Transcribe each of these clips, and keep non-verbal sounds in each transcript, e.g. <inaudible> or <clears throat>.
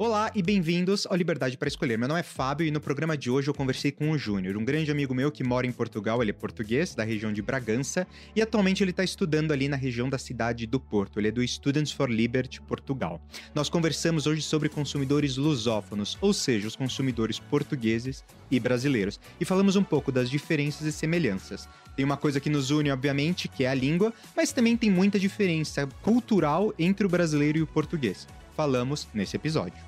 Olá e bem-vindos ao Liberdade para Escolher. Meu nome é Fábio e no programa de hoje eu conversei com o Júnior, um grande amigo meu que mora em Portugal. Ele é português, da região de Bragança, e atualmente ele está estudando ali na região da cidade do Porto. Ele é do Students for Liberty Portugal. Nós conversamos hoje sobre consumidores lusófonos, ou seja, os consumidores portugueses e brasileiros, e falamos um pouco das diferenças e semelhanças. Tem uma coisa que nos une, obviamente, que é a língua, mas também tem muita diferença cultural entre o brasileiro e o português. Falamos nesse episódio.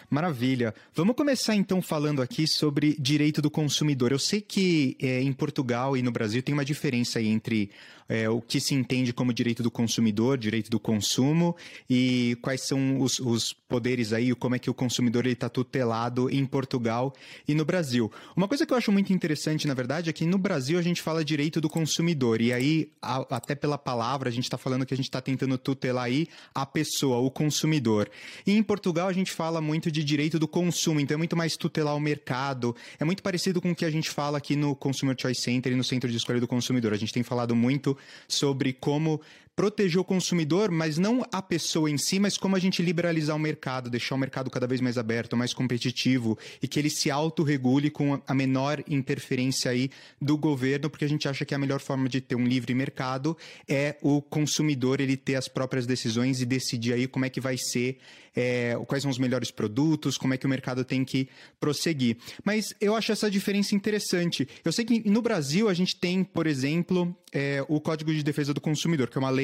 Maravilha. Vamos começar então falando aqui sobre direito do consumidor. Eu sei que é, em Portugal e no Brasil tem uma diferença entre é, o que se entende como direito do consumidor, direito do consumo e quais são os, os poderes aí, como é que o consumidor está tutelado em Portugal e no Brasil. Uma coisa que eu acho muito interessante, na verdade, é que no Brasil a gente fala direito do consumidor e aí, a, até pela palavra, a gente está falando que a gente está tentando tutelar aí a pessoa, o consumidor. E em Portugal a gente fala muito de de direito do consumo, então é muito mais tutelar o mercado. É muito parecido com o que a gente fala aqui no Consumer Choice Center e no Centro de Escolha do Consumidor. A gente tem falado muito sobre como proteger o consumidor, mas não a pessoa em si, mas como a gente liberalizar o mercado, deixar o mercado cada vez mais aberto, mais competitivo e que ele se autorregule com a menor interferência aí do governo, porque a gente acha que a melhor forma de ter um livre mercado é o consumidor ele ter as próprias decisões e decidir aí como é que vai ser, é, quais são os melhores produtos como é que o mercado tem que prosseguir. Mas eu acho essa diferença interessante. Eu sei que no Brasil a gente tem, por exemplo, é, o Código de Defesa do Consumidor, que é uma lei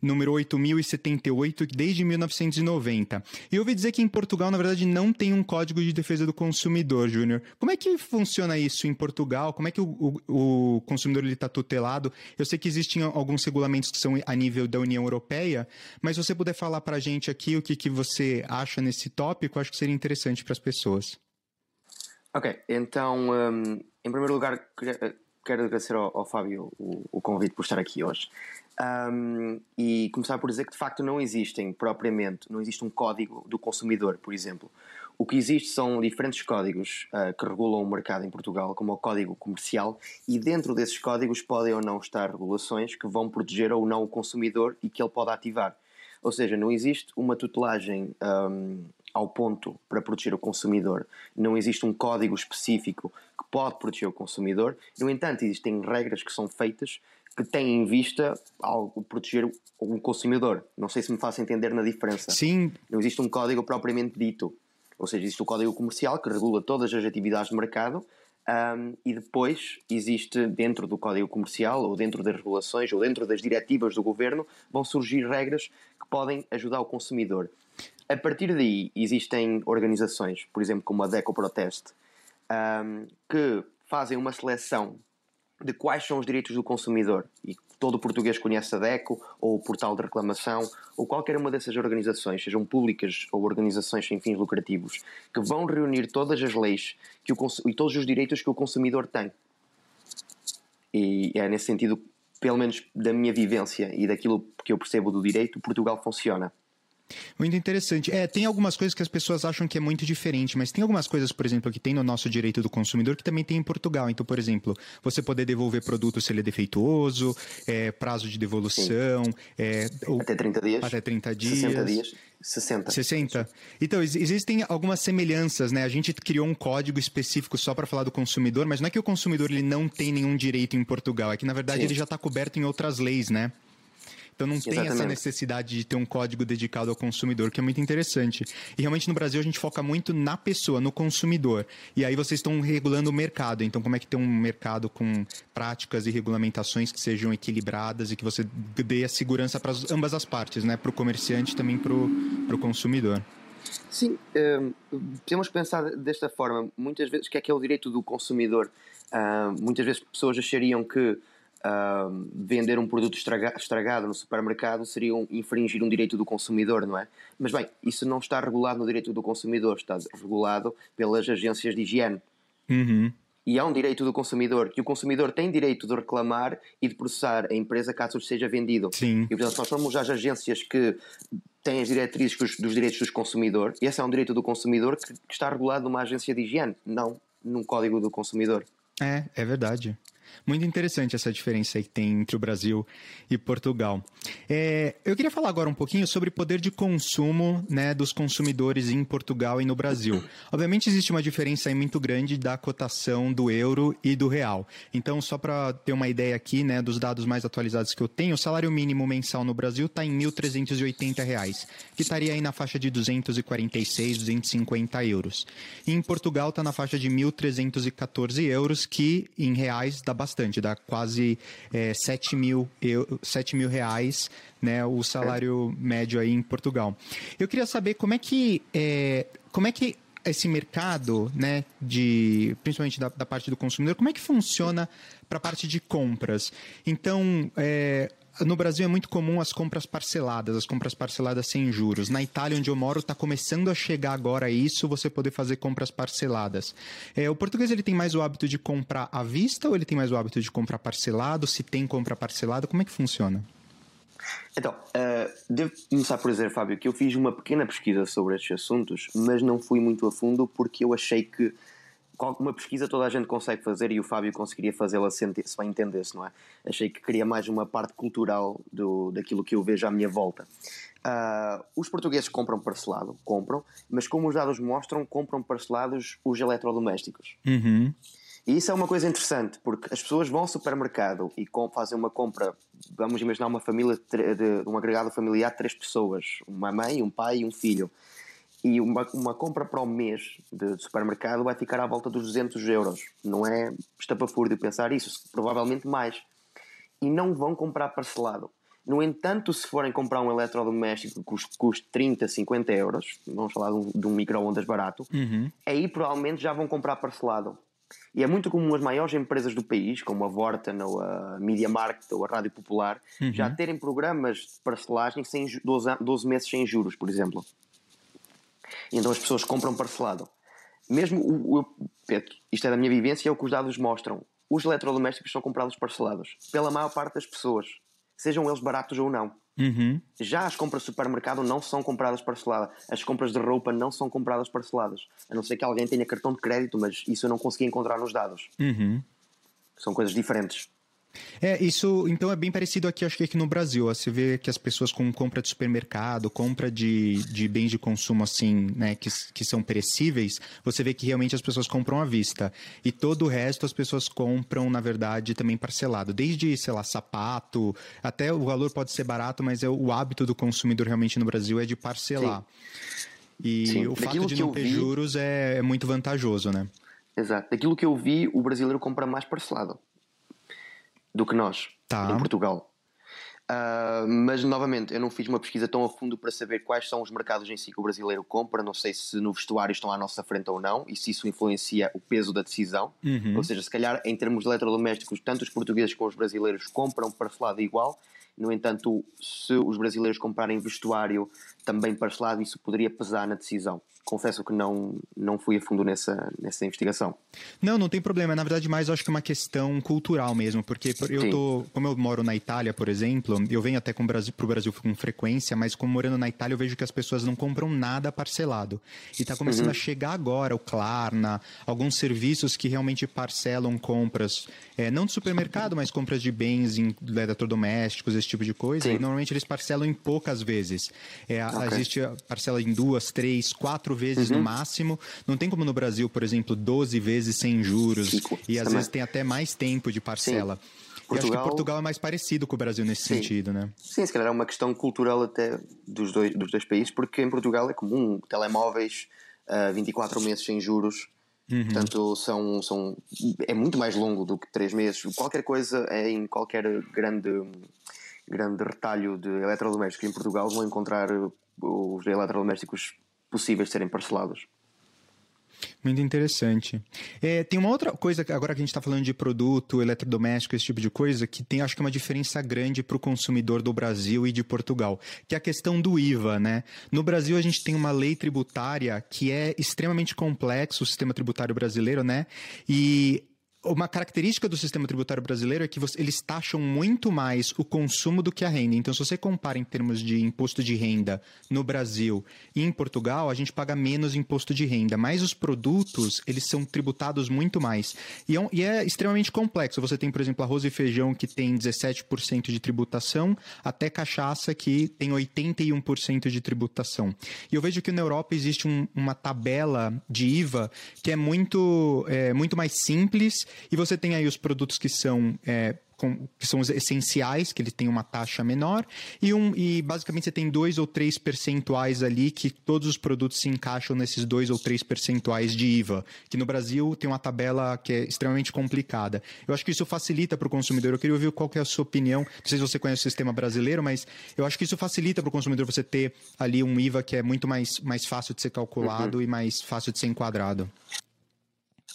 número 8078 desde 1990. E eu ouvi dizer que em Portugal, na verdade, não tem um Código de Defesa do Consumidor, Júnior. Como é que funciona isso em Portugal? Como é que o, o, o consumidor está tutelado? Eu sei que existem alguns regulamentos que são a nível da União Europeia, mas se você puder falar para a gente aqui o que, que você acha nesse tópico, acho que seria interessante para as pessoas. Ok, então, um, em primeiro lugar, quero agradecer ao, ao Fábio o, o, convite por estar aqui hoje. Um, e começar por dizer que de facto não existem propriamente, não existe um código do consumidor, por exemplo. O que existe são diferentes códigos uh, que regulam o mercado em Portugal, como o Código Comercial, e dentro desses códigos podem ou não estar regulações que vão proteger ou não o consumidor e que ele pode ativar. Ou seja, não existe uma tutelagem um, ao ponto para proteger o consumidor. Não existe um código específico que pode proteger o consumidor. No entanto, existem regras que são feitas que têm em vista algo proteger o consumidor. Não sei se me faço entender na diferença. Sim. Não existe um código propriamente dito. Ou seja, existe o código comercial que regula todas as atividades de mercado um, e depois existe dentro do código comercial ou dentro das regulações ou dentro das diretivas do governo vão surgir regras que podem ajudar o consumidor. A partir daí existem organizações, por exemplo, como a Deco Protest, um, que fazem uma seleção de quais são os direitos do consumidor e todo português conhece a DECO ou o portal de reclamação ou qualquer uma dessas organizações, sejam públicas ou organizações sem fins lucrativos, que vão reunir todas as leis que o, e todos os direitos que o consumidor tem. E é nesse sentido, pelo menos da minha vivência e daquilo que eu percebo do direito, Portugal funciona. Muito interessante. É, tem algumas coisas que as pessoas acham que é muito diferente, mas tem algumas coisas, por exemplo, que tem no nosso direito do consumidor que também tem em Portugal. Então, por exemplo, você poder devolver produto se ele é defeituoso, é, prazo de devolução. É, até 30 dias. Até 30 dias. 60 dias. 60. 60. Então, existem algumas semelhanças, né? A gente criou um código específico só para falar do consumidor, mas não é que o consumidor ele não tem nenhum direito em Portugal, é que na verdade Sim. ele já está coberto em outras leis, né? Então não Exatamente. tem essa necessidade de ter um código dedicado ao consumidor, que é muito interessante. E realmente no Brasil a gente foca muito na pessoa, no consumidor. E aí vocês estão regulando o mercado. Então como é que tem um mercado com práticas e regulamentações que sejam equilibradas e que você dê a segurança para ambas as partes, né? Para o comerciante e também para o consumidor. Sim, um, temos pensar desta forma. Muitas vezes, que é que é o direito do consumidor? Uh, muitas vezes pessoas achariam que uh, vender um produto estraga estragado no supermercado seria um, infringir um direito do consumidor, não é? Mas bem, isso não está regulado no direito do consumidor, está regulado pelas agências de higiene. Uhum. E há um direito do consumidor, que o consumidor tem direito de reclamar e de processar a empresa caso seja vendido. Sim. E portanto, nós somos as agências que têm as diretrizes dos direitos dos consumidores, e esse é um direito do consumidor que, que está regulado numa agência de higiene, não num código do consumidor. É, é verdade. Muito interessante essa diferença que tem entre o Brasil e Portugal. É, eu queria falar agora um pouquinho sobre poder de consumo né, dos consumidores em Portugal e no Brasil. <clears throat> Obviamente existe uma diferença muito grande da cotação do euro e do real. Então, só para ter uma ideia aqui né, dos dados mais atualizados que eu tenho, o salário mínimo mensal no Brasil está em R$ 1.380, que estaria aí na faixa de 246, 250 euros. E em Portugal está na faixa de 1.314 euros, que em reais dá bastante, dá quase é, 7, mil, 7 mil reais né, o salário médio aí em Portugal. Eu queria saber como é que, é, como é que esse mercado, né, de, principalmente da, da parte do consumidor, como é que funciona para a parte de compras? Então, é, no Brasil é muito comum as compras parceladas, as compras parceladas sem juros. Na Itália, onde eu moro, está começando a chegar agora isso, você poder fazer compras parceladas. É, o português ele tem mais o hábito de comprar à vista ou ele tem mais o hábito de comprar parcelado? Se tem compra parcelada, como é que funciona? Então, uh, devo começar por dizer, Fábio, que eu fiz uma pequena pesquisa sobre estes assuntos, mas não fui muito a fundo porque eu achei que uma pesquisa toda a gente consegue fazer e o Fábio conseguiria fazê-la se bem entendesse, não é? Achei que queria mais uma parte cultural do, daquilo que eu vejo à minha volta. Uh, os portugueses compram parcelado, compram, mas como os dados mostram, compram parcelados os eletrodomésticos. Uhum. E isso é uma coisa interessante, porque as pessoas vão ao supermercado e fazem uma compra, vamos imaginar uma família, de, de um agregado familiar de três pessoas, uma mãe, um pai e um filho e uma, uma compra para o mês de supermercado vai ficar à volta dos 200 euros. Não é estapafúrdio pensar isso, provavelmente mais. E não vão comprar parcelado. No entanto, se forem comprar um eletrodoméstico que custe, custe 30, 50 euros, vamos falar de um, de um micro-ondas barato, uhum. aí provavelmente já vão comprar parcelado. E é muito comum as maiores empresas do país, como a Vorten ou a Media Market ou a Rádio Popular, uhum. já terem programas de parcelagem sem 12, 12 meses sem juros, por exemplo. E então as pessoas compram parcelado. Mesmo o, o isto é da minha vivência, é o que os dados mostram. Os eletrodomésticos são comprados parcelados pela maior parte das pessoas, sejam eles baratos ou não. Uhum. Já as compras de supermercado não são compradas parceladas. As compras de roupa não são compradas parceladas. A não ser que alguém tenha cartão de crédito, mas isso eu não consegui encontrar nos dados. Uhum. São coisas diferentes. É, isso então é bem parecido aqui, acho que aqui no Brasil. Você vê que as pessoas com compra de supermercado, compra de, de bens de consumo assim, né, que, que são perecíveis, você vê que realmente as pessoas compram à vista. E todo o resto as pessoas compram, na verdade, também parcelado. Desde, sei lá, sapato, até o valor pode ser barato, mas é o hábito do consumidor realmente no Brasil é de parcelar. Sim. E Sim. o Daquilo fato de não ter vi... juros é, é muito vantajoso, né? Exato. Daquilo que eu vi, o brasileiro compra mais parcelado do que nós, tá. em Portugal. Uh, mas novamente, eu não fiz uma pesquisa tão a fundo para saber quais são os mercados em si que o brasileiro compra. Não sei se no vestuário estão à nossa frente ou não e se isso influencia o peso da decisão. Uhum. Ou seja, se calhar em termos de eletrodomésticos, tanto os portugueses como os brasileiros compram parcelado igual. No entanto, se os brasileiros comprarem vestuário também parcelado, isso poderia pesar na decisão confesso que não, não fui a fundo nessa, nessa investigação. Não, não tem problema. Na verdade, mais eu acho que é uma questão cultural mesmo, porque eu tô, como eu moro na Itália, por exemplo, eu venho até para o Brasil, Brasil com frequência, mas como morando na Itália, eu vejo que as pessoas não compram nada parcelado. E está começando uhum. a chegar agora o Klarna, alguns serviços que realmente parcelam compras, é, não de supermercado, mas compras de bens em eletrodomésticos, esse tipo de coisa. Sim. E normalmente eles parcelam em poucas vezes. É, okay. Existe parcela em duas, três, quatro vezes uhum. no máximo. Não tem como no Brasil, por exemplo, 12 vezes sem juros. Cinco. E às vezes tem até mais tempo de parcela. Sim. Portugal... Eu acho que Portugal é mais parecido com o Brasil nesse Sim. sentido, né? Sim, se calhar é uma questão cultural até dos dois, dos dois países, porque em Portugal é comum telemóveis uh, 24 meses sem juros. Uhum. Portanto, são, são, é muito mais longo do que 3 meses. Qualquer coisa é em qualquer grande, grande retalho de eletrodomésticos em Portugal vão encontrar os eletrodomésticos possíveis de serem parcelados. Muito interessante. É, tem uma outra coisa, agora que a gente está falando de produto, eletrodoméstico, esse tipo de coisa, que tem acho que uma diferença grande para o consumidor do Brasil e de Portugal, que é a questão do IVA, né? No Brasil a gente tem uma lei tributária que é extremamente complexo, o sistema tributário brasileiro, né? E uma característica do sistema tributário brasileiro é que você, eles taxam muito mais o consumo do que a renda. Então, se você compara em termos de imposto de renda no Brasil e em Portugal, a gente paga menos imposto de renda, mas os produtos, eles são tributados muito mais. E é, e é extremamente complexo. Você tem, por exemplo, arroz e feijão que tem 17% de tributação, até cachaça que tem 81% de tributação. E eu vejo que na Europa existe um, uma tabela de IVA que é muito, é, muito mais simples e você tem aí os produtos que são é, que são os essenciais, que ele tem uma taxa menor, e, um, e basicamente você tem dois ou três percentuais ali que todos os produtos se encaixam nesses dois ou três percentuais de IVA, que no Brasil tem uma tabela que é extremamente complicada. Eu acho que isso facilita para o consumidor. Eu queria ouvir qual que é a sua opinião. Não sei se você conhece o sistema brasileiro, mas eu acho que isso facilita para o consumidor você ter ali um IVA que é muito mais, mais fácil de ser calculado uhum. e mais fácil de ser enquadrado.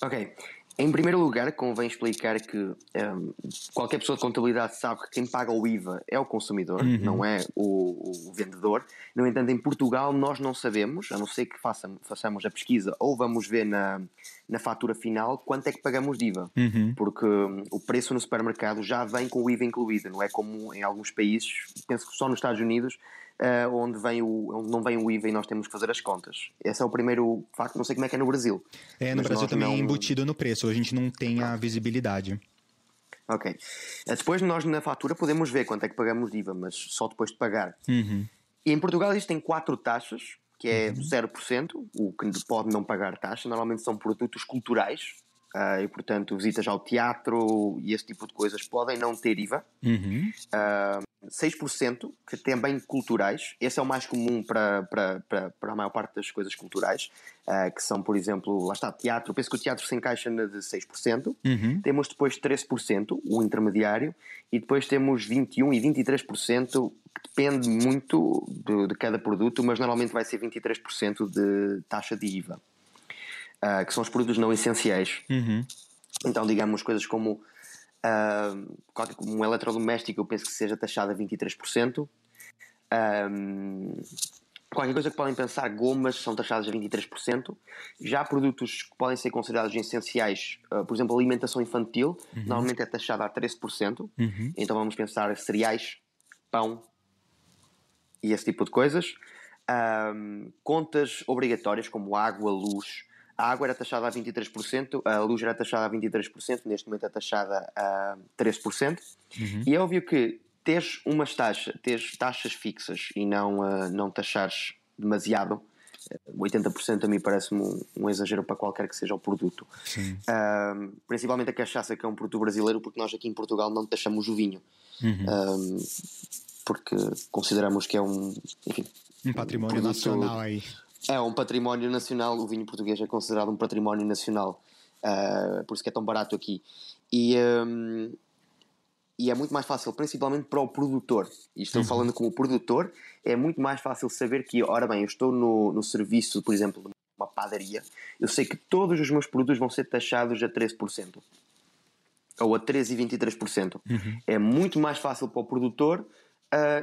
Ok. Em primeiro lugar, convém explicar que um, qualquer pessoa de contabilidade sabe que quem paga o IVA é o consumidor, uhum. não é o, o, vendedor. No entanto, em Portugal nós não sabemos, a não ser que façam, façamos a pesquisa ou vamos ver na, na fatura final quanto é que pagamos de IVA. Uhum. Porque um, o preço no supermercado já vem com o IVA incluído, não é como em alguns países, penso que só nos Estados Unidos uh, onde, vem o, onde não vem o IVA e nós temos que fazer as contas. Esse é o primeiro facto, não sei como é que é no Brasil. É, no Brasil também é não... é embutido no preço, a gente não tem a visibilidade. Ok. Eh, depois nós na fatura podemos ver quanto é que pagamos de IVA, mas só depois de pagar. Uhum. E em Portugal existem quatro taxas, que é uhum. 0%, o que pode não pagar taxa. Normalmente são produtos culturais, uh, e portanto visitas ao teatro e esse tipo de coisas podem não ter IVA. Uhum. Uh, 6%, que também culturais. Esse é o mais comum para, para, para, para a maior parte das coisas culturais, uh, que são, por exemplo, lá está, teatro. Penso que o teatro se encaixa na de 6%. Uhum. Temos depois 13%, o intermediário, e depois temos 21% e 23%, que depende muito de, de cada produto, mas normalmente vai ser 23% de taxa de IVA, uh, que são os produtos não essenciais. Uhum. Então, digamos, coisas como Uh, um eletrodoméstico eu penso que seja taxado a 23%. Um, qualquer coisa que podem pensar, gomas são taxadas a 23%. Já produtos que podem ser considerados essenciais, uh, por exemplo, alimentação infantil, uhum. normalmente é taxada a 13%. Uhum. Então vamos pensar cereais, pão e esse tipo de coisas. Um, contas obrigatórias como água, luz, a água era taxada a 23%, a luz era taxada a 23%, neste momento é taxada a 13%. Uhum. E é óbvio que teres umas taxas, teres taxas fixas e não, uh, não taxares demasiado, 80% a mim parece-me um, um, exagero para qualquer que seja o produto. Uh, principalmente a cachaça, que é um produto brasileiro, porque nós aqui em Portugal não taxamos o vinho. Uhum. Uh, porque consideramos que é um, enfim, um patrimônio um nacional aí. É um património nacional, o vinho português é considerado um património nacional, uh, por isso que é tão barato aqui. E, um, e é muito mais fácil, principalmente para o produtor. E estou uhum. falando como produtor, é muito mais fácil saber que, ora bem, eu estou no, no serviço, por exemplo, de uma padaria, eu sei que todos os meus produtos vão ser taxados a 13%. Ou a 13% e 23%. Uhum. É muito mais fácil para o produtor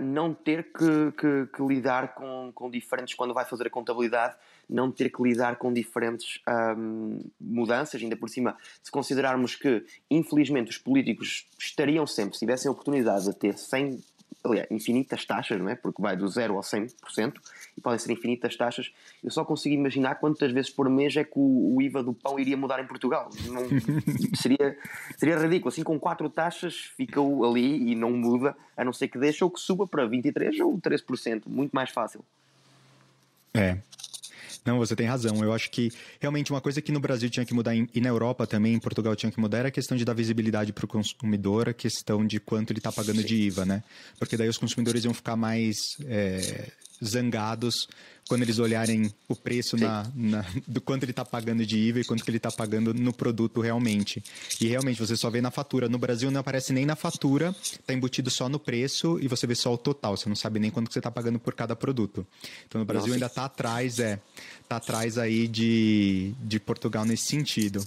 não ter que, que, que, lidar com, com diferentes, quando vai fazer a contabilidade, não ter que lidar com diferentes um, mudanças, ainda por cima, se considerarmos que, infelizmente, os políticos estariam sempre, se tivessem a oportunidade de ter 100 aliás, infinitas taxas, não é? Porque vai do 0 ao 100% e podem ser infinitas taxas. Eu só consigo imaginar quantas vezes por mês é que o, o IVA do pão iria mudar em Portugal. Não, <laughs> seria, seria ridículo. Assim, com quatro taxas, fica ali e não muda, a não ser que deixe ou que suba para 23% ou 13%. Muito mais fácil. É, não, você tem razão. Eu acho que realmente uma coisa que no Brasil tinha que mudar e na Europa também, em Portugal tinha que mudar, era a questão de dar visibilidade para o consumidor, a questão de quanto ele está pagando de IVA, né? Porque daí os consumidores iam ficar mais é, zangados quando eles olharem o preço na, na, do quanto ele está pagando de IVA e quanto que ele está pagando no produto realmente. E realmente você só vê na fatura. No Brasil não aparece nem na fatura, está embutido só no preço e você vê só o total. Você não sabe nem quanto que você está pagando por cada produto. Então no Brasil Nossa. ainda está atrás, é, está atrás aí de, de Portugal nesse sentido.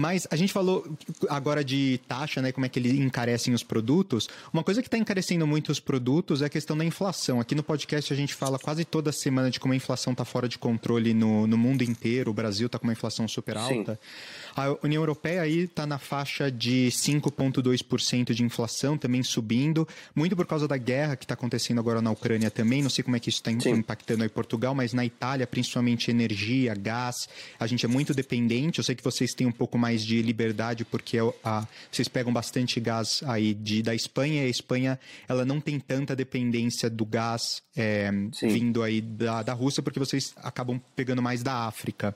Mas a gente falou agora de taxa, né? Como é que eles encarecem os produtos. Uma coisa que está encarecendo muito os produtos é a questão da inflação. Aqui no podcast a gente fala quase toda semana de como a inflação está fora de controle no, no mundo inteiro. O Brasil está com uma inflação super alta. Sim. A União Europeia aí está na faixa de 5,2% de inflação, também subindo, muito por causa da guerra que está acontecendo agora na Ucrânia também. Não sei como é que isso está impactando aí Portugal, mas na Itália, principalmente energia, gás, a gente é muito dependente. Eu sei que vocês têm um pouco mais de liberdade porque é a, vocês pegam bastante gás aí de, da Espanha. E a Espanha ela não tem tanta dependência do gás é, vindo aí da, da Rússia porque vocês acabam pegando mais da África.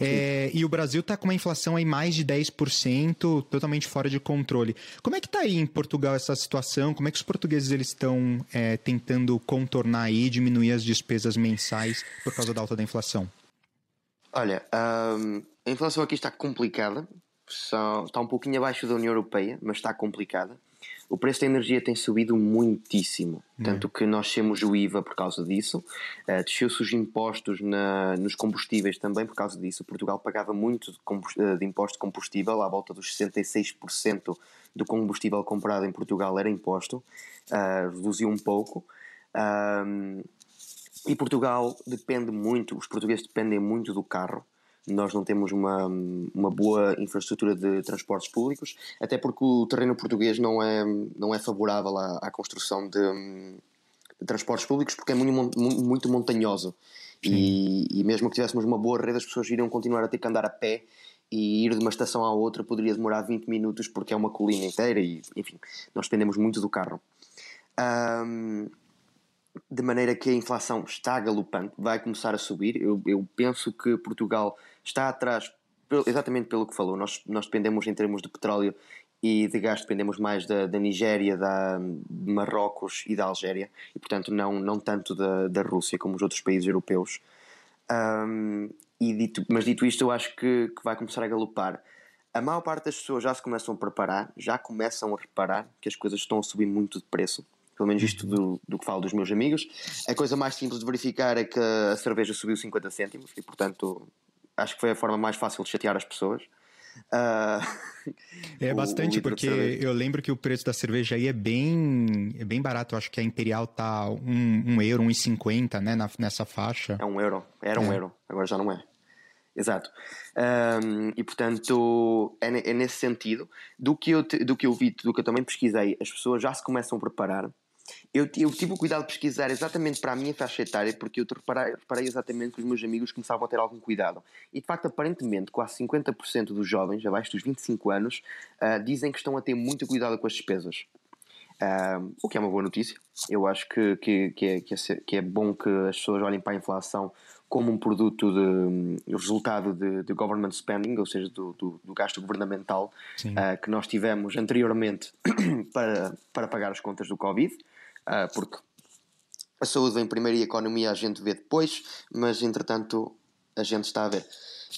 É, e o Brasil está com uma inflação aí mais de 10%, totalmente fora de controle. Como é que está aí em Portugal essa situação? Como é que os portugueses eles estão é, tentando contornar aí, diminuir as despesas mensais por causa da alta da inflação? Olha, um, a inflação aqui está complicada, está um pouquinho abaixo da União Europeia, mas está complicada. O preço da energia tem subido muitíssimo, uhum. tanto que nós temos o IVA por causa disso, uh, desceu-se os impostos na, nos combustíveis também por causa disso. Portugal pagava muito de, uh, de imposto de combustível, à volta dos 66% do combustível comprado em Portugal era imposto, uh, reduziu um pouco. e Portugal depende muito, os portugueses dependem muito do carro nós não temos uma, uma boa infraestrutura de transportes públicos, até porque o terreno português não é, não é favorável à, à construção de, de, transportes públicos porque é muito, muito montanhoso. E, e, mesmo que tivéssemos uma boa rede, as pessoas iriam continuar a ter que andar a pé e ir de uma estação à outra poderia demorar 20 minutos porque é uma colina inteira e, enfim, nós dependemos muito do carro. Um, de maneira que a inflação está galopante, vai começar a subir. Eu, eu penso que Portugal está atrás exatamente pelo que falou. Nós, nós dependemos em termos de petróleo e de gás dependemos mais da, da Nigéria, da, de Marrocos e da Algéria e portanto não, não tanto da, da Rússia como os outros países europeus. Um, e dito, mas dito isto, eu acho que, que vai começar a galopar. A maior parte das pessoas já se começam a preparar, já começam a reparar que as coisas estão a subir muito de preço pelo menos isto do, do que falo dos meus amigos. A coisa mais simples de verificar é que a cerveja subiu 50 cêntimos e, portanto, acho que foi a forma mais fácil de chatear as pessoas. Uh, <laughs> é bastante, porque eu lembro que o preço da cerveja aí é bem, é bem barato. Eu acho que a Imperial tá um, um euro, 1,50, né, na, nessa faixa. É um euro, era é. um euro, agora já não é. Exato. Um, e portanto, é, é, nesse sentido. Do que, eu, do que eu vi, do que eu também pesquisei, as pessoas já se começam a preparar eu, eu tive o cuidado de pesquisar exatamente para a minha faixa etária, porque eu reparei, reparei exatamente que os meus amigos começavam a ter algum cuidado. E de facto, aparentemente, quase 50% dos jovens, abaixo dos 25 anos, uh, dizem que estão a ter muito cuidado com as despesas. Uh, o que é uma boa notícia. Eu acho que, que, que, é, que, é, que é bom que as pessoas olhem para a inflação como um produto de resultado de, de, government spending, ou seja, do, do, do gasto governamental uh, que nós tivemos anteriormente <coughs> para, para pagar as contas do Covid porque a saúde vem primeiro e a economia a gente vê depois, mas entretanto a gente está a ver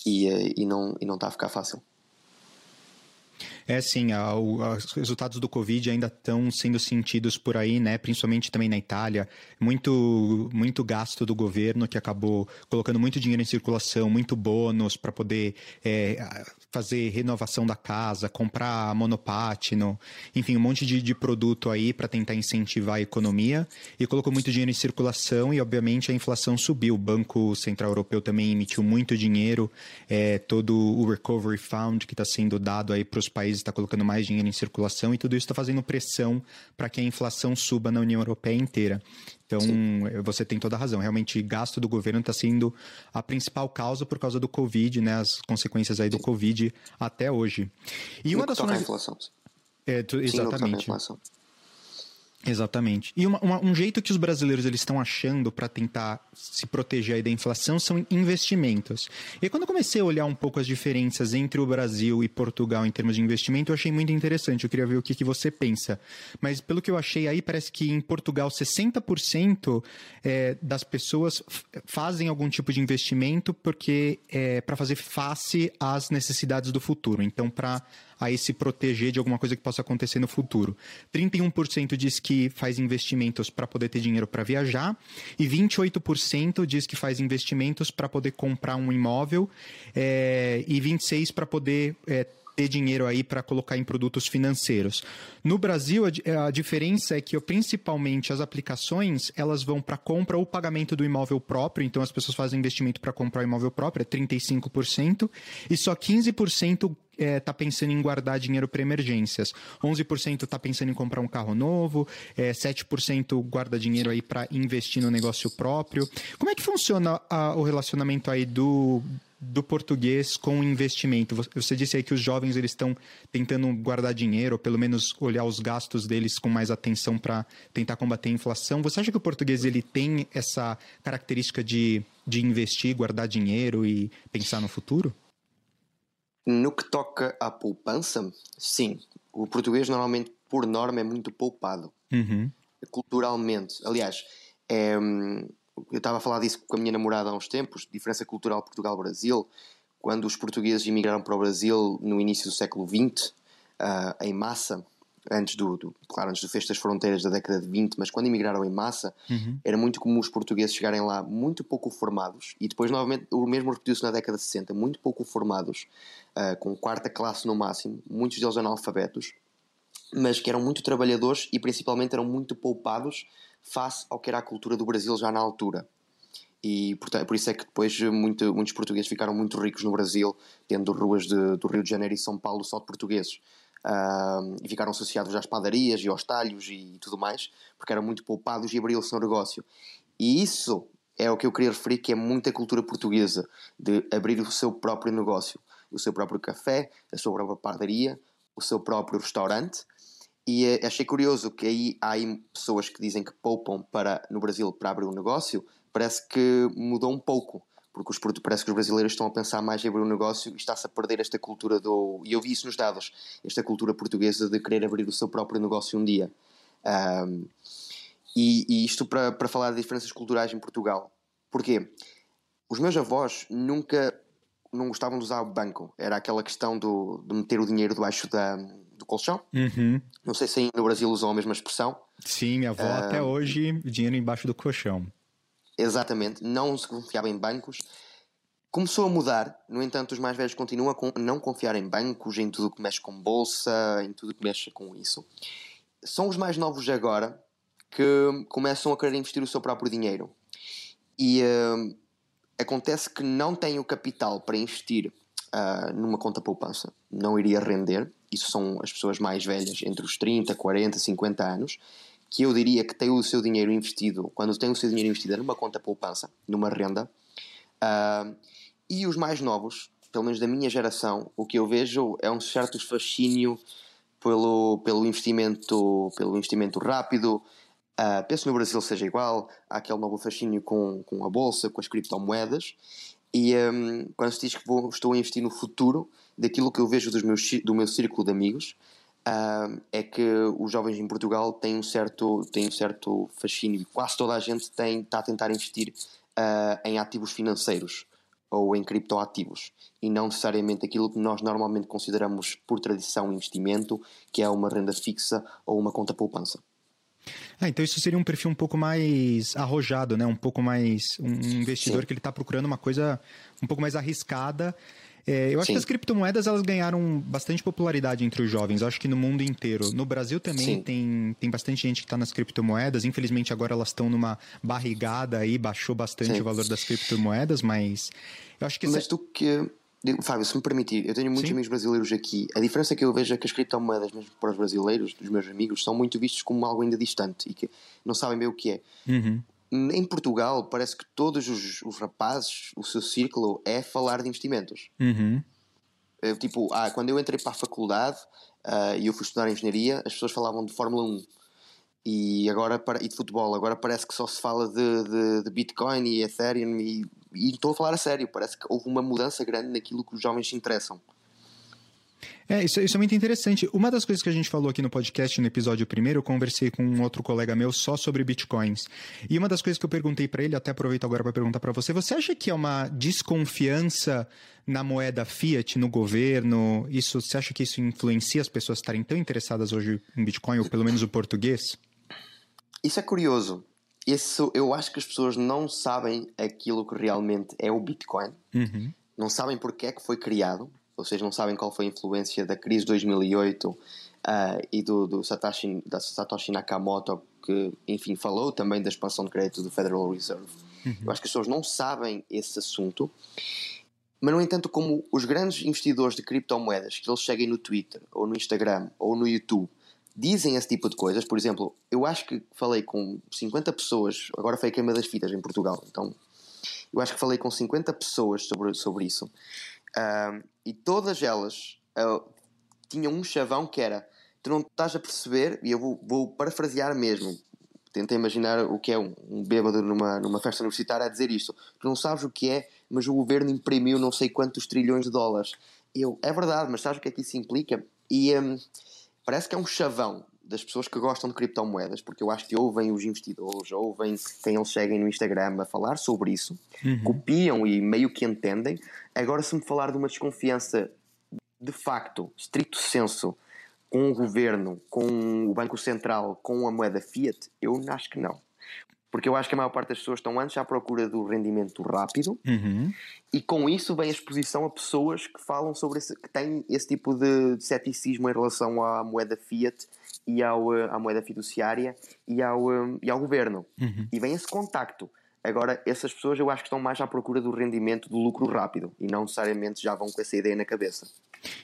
e, uh, e, não, e não está a ficar fácil. É, sim, os resultados do Covid ainda estão sendo sentidos por aí, né? Principalmente também na Itália. Muito, muito gasto do governo que acabou colocando muito dinheiro em circulação, muito bônus para poder é, fazer renovação da casa, comprar monopátino, enfim, um monte de, de produto aí para tentar incentivar a economia e colocou muito dinheiro em circulação e, obviamente, a inflação subiu. O Banco Central Europeu também emitiu muito dinheiro, é, todo o Recovery Fund que está sendo dado aí para os países está colocando mais dinheiro em circulação e tudo isso está fazendo pressão para que a inflação suba na União Europeia inteira. Então, Sim. você tem toda a razão. Realmente, gasto do governo está sendo a principal causa por causa do Covid, né? As consequências aí do Sim. Covid até hoje. E uma das inflação. É, tu, exatamente. Exatamente. E uma, uma, um jeito que os brasileiros eles estão achando para tentar se proteger da inflação são investimentos. E quando eu comecei a olhar um pouco as diferenças entre o Brasil e Portugal em termos de investimento, eu achei muito interessante. Eu queria ver o que, que você pensa. Mas pelo que eu achei aí, parece que em Portugal 60% é, das pessoas fazem algum tipo de investimento porque é para fazer face às necessidades do futuro. Então, para aí se proteger de alguma coisa que possa acontecer no futuro. 31% diz que faz investimentos para poder ter dinheiro para viajar e 28% diz que faz investimentos para poder comprar um imóvel é, e 26% para poder é, ter dinheiro aí para colocar em produtos financeiros. No Brasil, a, a diferença é que principalmente as aplicações elas vão para compra ou pagamento do imóvel próprio, então as pessoas fazem investimento para comprar o imóvel próprio, é 35%, e só 15% é, tá pensando em guardar dinheiro para emergências. 11% está pensando em comprar um carro novo, é, 7% guarda dinheiro aí para investir no negócio próprio. Como é que funciona a, o relacionamento aí do do português com investimento? Você disse aí que os jovens eles estão tentando guardar dinheiro, ou pelo menos olhar os gastos deles com mais atenção para tentar combater a inflação. Você acha que o português ele tem essa característica de, de investir, guardar dinheiro e pensar no futuro? No que toca à poupança, sim. O português normalmente, por norma, é muito poupado. Uhum. Culturalmente. Aliás, é, eu estava a falar disso com a minha namorada há uns tempos, diferença cultural Portugal-Brasil, quando os portugueses emigraram para o Brasil no início do século XX, uh, ah, em massa, antes do, do, claro, antes do fecho das fronteiras da década de 20, mas quando emigraram em massa, uhum. era muito comum os portugueses chegarem lá muito pouco formados, e depois novamente o mesmo repetiu-se na década de 60, muito pouco formados, uh, com quarta classe no máximo, muitos deles analfabetos, mas que eram muito trabalhadores e principalmente eram muito poupados face ao que era a cultura do Brasil já na altura. E portanto, por isso é que depois muito, muitos portugueses ficaram muito ricos no Brasil, tendo ruas de, do Rio de Janeiro e São Paulo só de portugueses. Uh, e ficaram associados às padarias e aos talhos e tudo mais, porque eram muito poupados e abriam-se no negócio. E isso é o que eu queria referir, que é muita cultura portuguesa, de abrir o seu próprio negócio, o seu próprio café, a sua própria padaria, o seu próprio restaurante, e uh, achei curioso que aí há aí pessoas que dizem que poupam para, no Brasil para abrir um negócio. Parece que mudou um pouco, porque os, parece que os brasileiros estão a pensar mais em abrir um negócio e está-se a perder esta cultura do. E eu vi isso nos dados, esta cultura portuguesa de querer abrir o seu próprio negócio um dia. Um, e, e, isto para, para falar de diferenças culturais em Portugal. Porquê? Os meus avós nunca não gostavam de usar o banco. Era aquela questão do, de meter o dinheiro debaixo da, do colchão. Uhum. Não sei se aí no Brasil usam a mesma expressão. Sim, minha avó uh, até hoje, dinheiro embaixo do colchão. Exatamente, não se confiava em bancos. Começou a mudar, no entanto, os mais velhos continuam a não confiar em bancos, em tudo que mexe com bolsa, em tudo que mexe com isso. São os mais novos agora que começam a querer investir o seu próprio dinheiro. E uh, acontece que não têm o capital para investir uh, numa conta poupança, não iria render. Isso são as pessoas mais velhas, entre os 30, 40, 50 anos, que eu diria que têm o seu dinheiro investido, quando têm o seu dinheiro investido numa conta poupança, numa renda. Uh, e os mais novos, pelo menos da minha geração, o que eu vejo é um certo fascínio pelo, pelo investimento pelo investimento rápido. Uh, penso no Brasil seja igual, há aquele novo fascínio com, com a bolsa, com as criptomoedas. E um, quando se diz que vou, estou a investir no futuro, daquilo que eu vejo dos meus, do meu círculo de amigos, uh, é que os jovens em Portugal têm um certo, têm um certo fascínio. Quase toda a gente tem, está a tentar investir uh, em ativos financeiros ou em criptoativos e não necessariamente aquilo que nós normalmente consideramos por tradição investimento, que é uma renda fixa ou uma conta poupança. Ah, então isso seria um perfil um pouco mais arrojado, né? Um pouco mais um investidor Sim. que ele está procurando uma coisa um pouco mais arriscada. É, eu acho Sim. que as criptomoedas elas ganharam bastante popularidade entre os jovens, acho que no mundo inteiro. No Brasil também tem, tem bastante gente que está nas criptomoedas. Infelizmente agora elas estão numa barrigada aí, baixou bastante Sim. o valor das criptomoedas, mas eu acho que... Mas tu que Fábio, se me permitir, eu tenho muitos Sim. amigos brasileiros aqui. A diferença que eu vejo é que as criptomoedas, mesmo para os brasileiros, dos meus amigos, são muito vistos como algo ainda distante e que não sabem bem o que é. Uhum. Em Portugal, parece que todos os, os, rapazes, o seu círculo é falar de investimentos. Uhum. Eu, tipo, ah, quando eu entrei para a faculdade uh, e eu fui estudar engenharia, as pessoas falavam de Fórmula 1 e agora e de futebol. Agora parece que só se fala de, de, de Bitcoin e Ethereum e e estou a falar a sério, parece que houve uma mudança grande naquilo que os jovens se interessam. É, isso, isso, é muito interessante. Uma das coisas que a gente falou aqui no podcast, no episódio primeiro, eu conversei com um outro colega meu só sobre bitcoins. E uma das coisas que eu perguntei para ele, até aproveito agora para perguntar para você, você acha que é uma desconfiança na moeda fiat, no governo? Isso, você acha que isso influencia as pessoas estarem tão interessadas hoje em bitcoin, ou pelo menos o português? Isso é curioso, isso, eu acho que as pessoas não sabem aquilo que realmente é o Bitcoin, uhum. não sabem porque é que foi criado ou seja, não sabem qual foi a influência da crise de 2008 uh, e do, do Satoshi, da Satoshi Nakamoto, que, enfim, falou também da expansão de crédito do Federal Reserve. Uhum. Eu acho que as pessoas não sabem esse assunto, mas, no entanto, como os grandes investidores de criptomoedas, que eles seguem no Twitter, ou no Instagram, ou no YouTube, dizem esse tipo de coisas, por exemplo, eu acho que falei com 50 pessoas, agora foi a queima das fitas em Portugal, então eu acho que falei com 50 pessoas sobre, sobre isso, uh, e todas elas uh, tinham um chavão que era: tu não estás a perceber, e eu vou, vou parafrasear mesmo. Tenta imaginar o que é um, um bêbado numa, numa festa universitária a dizer isto. Tu não sabes o que é, mas o governo imprimiu não sei quantos trilhões de dólares. Eu, é verdade, mas sabes o que é que isso implica? E um, parece que é um chavão das pessoas que gostam de criptomoedas, porque eu acho que ouvem os investidores, ouvem quem eles seguem no Instagram a falar sobre isso, uhum. copiam e meio que entendem. Agora, se me falar de uma desconfiança de facto, estricto senso, com o governo, com o Banco Central, com a moeda fiat, eu acho que não. Porque eu acho que a maior parte das pessoas estão antes à procura do rendimento rápido uhum. e com isso vem a exposição a pessoas que falam sobre esse, que têm esse tipo de, de ceticismo em relação à moeda fiat e ao, eh, à moeda fiduciária e ao, eh, e ao governo. Uhum. E vem esse contacto. Agora, essas pessoas eu acho que estão mais à procura do rendimento, do lucro rápido e não necessariamente já vão com essa ideia na cabeça.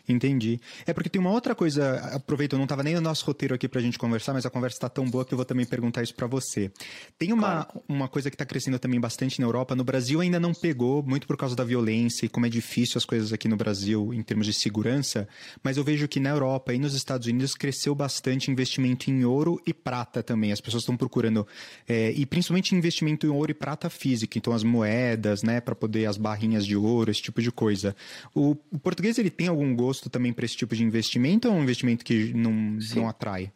Entendi. É porque tem uma outra coisa, aproveito, não estava nem no nosso roteiro aqui para a gente conversar, mas a conversa está tão boa que eu vou também perguntar isso para você. Tem uma, claro. uma coisa que está crescendo também bastante na Europa, no Brasil ainda não pegou, muito por causa da violência e como é difícil as coisas aqui no Brasil em termos de segurança, mas eu vejo que na Europa e nos Estados Unidos cresceu bastante investimento em ouro e prata também. As pessoas estão procurando, é, e principalmente investimento em ouro e prata prata física, então as moedas, né, para poder as barrinhas de ouro, esse tipo de coisa. O, o português ele tem algum gosto também para esse tipo de investimento ou é um investimento que não, não atrai?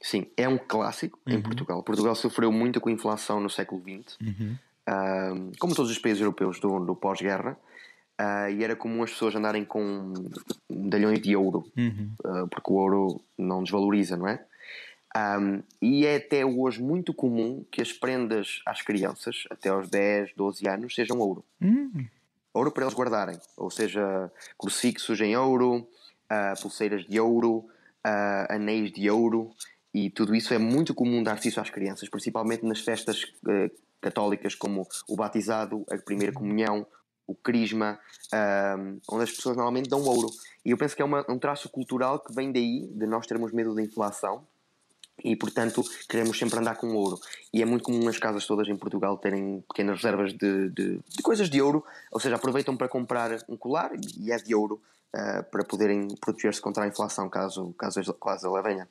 Sim, é um clássico uhum. em Portugal. Portugal sofreu muito com a inflação no século XX, uhum. uh, como todos os países europeus do, do pós-guerra. Uh, e era comum as pessoas andarem com medalhões de ouro, uhum. uh, porque o ouro não desvaloriza, não é? Um, e é até hoje muito comum que as prendas às crianças, até aos 10, 12 anos, sejam ouro. Uhum. Ouro para eles guardarem. Ou seja, crucifixos em ouro, uh, pulseiras de ouro, uh, anéis de ouro. E tudo isso é muito comum dar-se isso às crianças, principalmente nas festas uh, católicas, como o batizado, a primeira comunhão, o crisma, onde as pessoas normalmente dão ouro. E eu penso que é uma, um traço cultural que vem daí, de nós termos medo da inflação e portanto queremos sempre andar com ouro. E é muito comum as casas todas em Portugal terem pequenas reservas de, de, de coisas de ouro, ou seja, aproveitam para comprar um colar e é de ouro uh, para poderem proteger-se contra a inflação caso, caso, caso ela venha.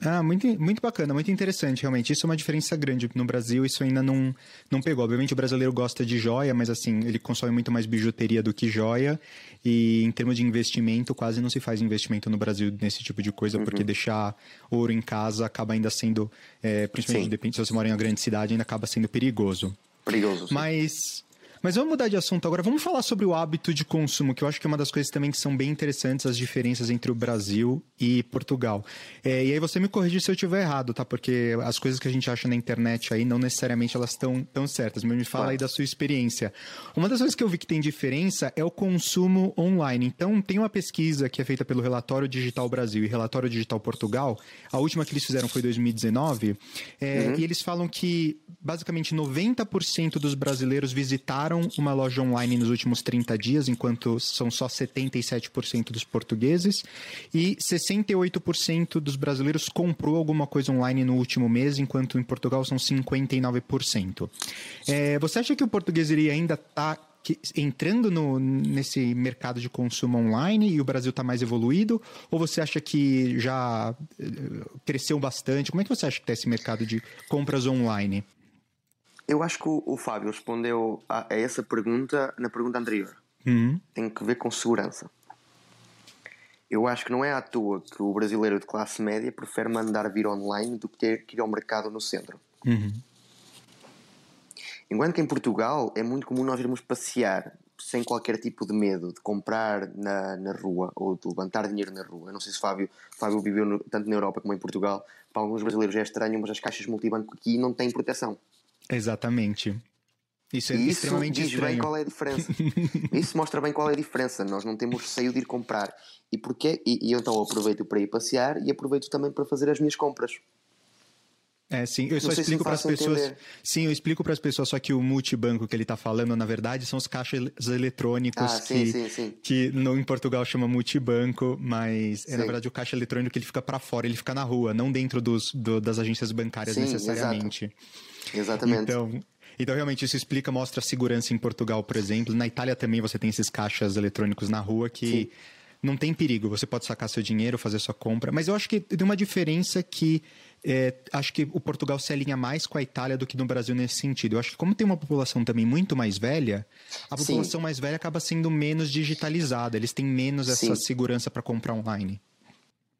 Ah, muito, muito bacana, muito interessante, realmente. Isso é uma diferença grande. No Brasil, isso ainda não, não pegou. Obviamente, o brasileiro gosta de joia, mas assim, ele consome muito mais bijuteria do que joia. E em termos de investimento, quase não se faz investimento no Brasil nesse tipo de coisa, uhum. porque deixar ouro em casa acaba ainda sendo, é, principalmente depende, se você mora em uma grande cidade, ainda acaba sendo perigoso. Perigoso. Sim. Mas mas vamos mudar de assunto agora. Vamos falar sobre o hábito de consumo, que eu acho que é uma das coisas também que são bem interessantes, as diferenças entre o Brasil e Portugal. É, e aí você me corrige se eu estiver errado, tá? Porque as coisas que a gente acha na internet aí, não necessariamente elas estão tão certas. Mas me fala aí da sua experiência. Uma das coisas que eu vi que tem diferença é o consumo online. Então, tem uma pesquisa que é feita pelo Relatório Digital Brasil e Relatório Digital Portugal. A última que eles fizeram foi 2019. É, uhum. E eles falam que, basicamente, 90% dos brasileiros visitaram uma loja online nos últimos 30 dias, enquanto são só 77% dos portugueses, e 68% dos brasileiros comprou alguma coisa online no último mês, enquanto em Portugal são 59%. É, você acha que o português ele ainda está entrando no, nesse mercado de consumo online e o Brasil está mais evoluído? Ou você acha que já eh, cresceu bastante? Como é que você acha que está esse mercado de compras online? Eu acho que o, o Fábio respondeu a, a, essa pergunta na pergunta anterior. Uhum. Tem que ver com segurança. Eu acho que não é à toa que o brasileiro de classe média prefere mandar vir online do que ter que ir ao mercado no centro. Uhum. Enquanto que em Portugal é muito comum nós irmos passear sem qualquer tipo de medo de comprar na, na rua ou de levantar dinheiro na rua. Eu não sei se Fábio, Fábio viveu no, tanto na Europa como em Portugal. Para alguns brasileiros é estranho, mas as caixas multibanco aqui não têm proteção. Exatamente. Isso é extremamente diz estranho. bem qual é a diferença. <laughs> isso mostra bem qual é a diferença. Nós não temos receio de ir comprar. E porquê? E, e então aproveito para ir passear e aproveito também para fazer as minhas compras. É, sim, eu só explico para as pessoas. Entender. Sim, eu explico para as pessoas só que o multibanco que ele está falando, na verdade, são os caixas eletrônicos ah, que, sim, sim, que no, em Portugal chama multibanco, mas é na verdade o caixa eletrônico que ele fica para fora, ele fica na rua, não dentro dos, do, das agências bancárias necessariamente. Exato. Exatamente. Então, então, realmente, isso explica, mostra a segurança em Portugal, por exemplo. Na Itália também você tem esses caixas eletrônicos na rua que não tem perigo. Você pode sacar seu dinheiro, fazer sua compra. Mas eu acho que tem uma diferença que é, acho que o Portugal se alinha mais com a Itália do que no Brasil nesse sentido. Eu acho que como tem uma população também muito mais velha, a população Sim. mais velha acaba sendo menos digitalizada. Eles têm menos essa Sim. segurança para comprar online.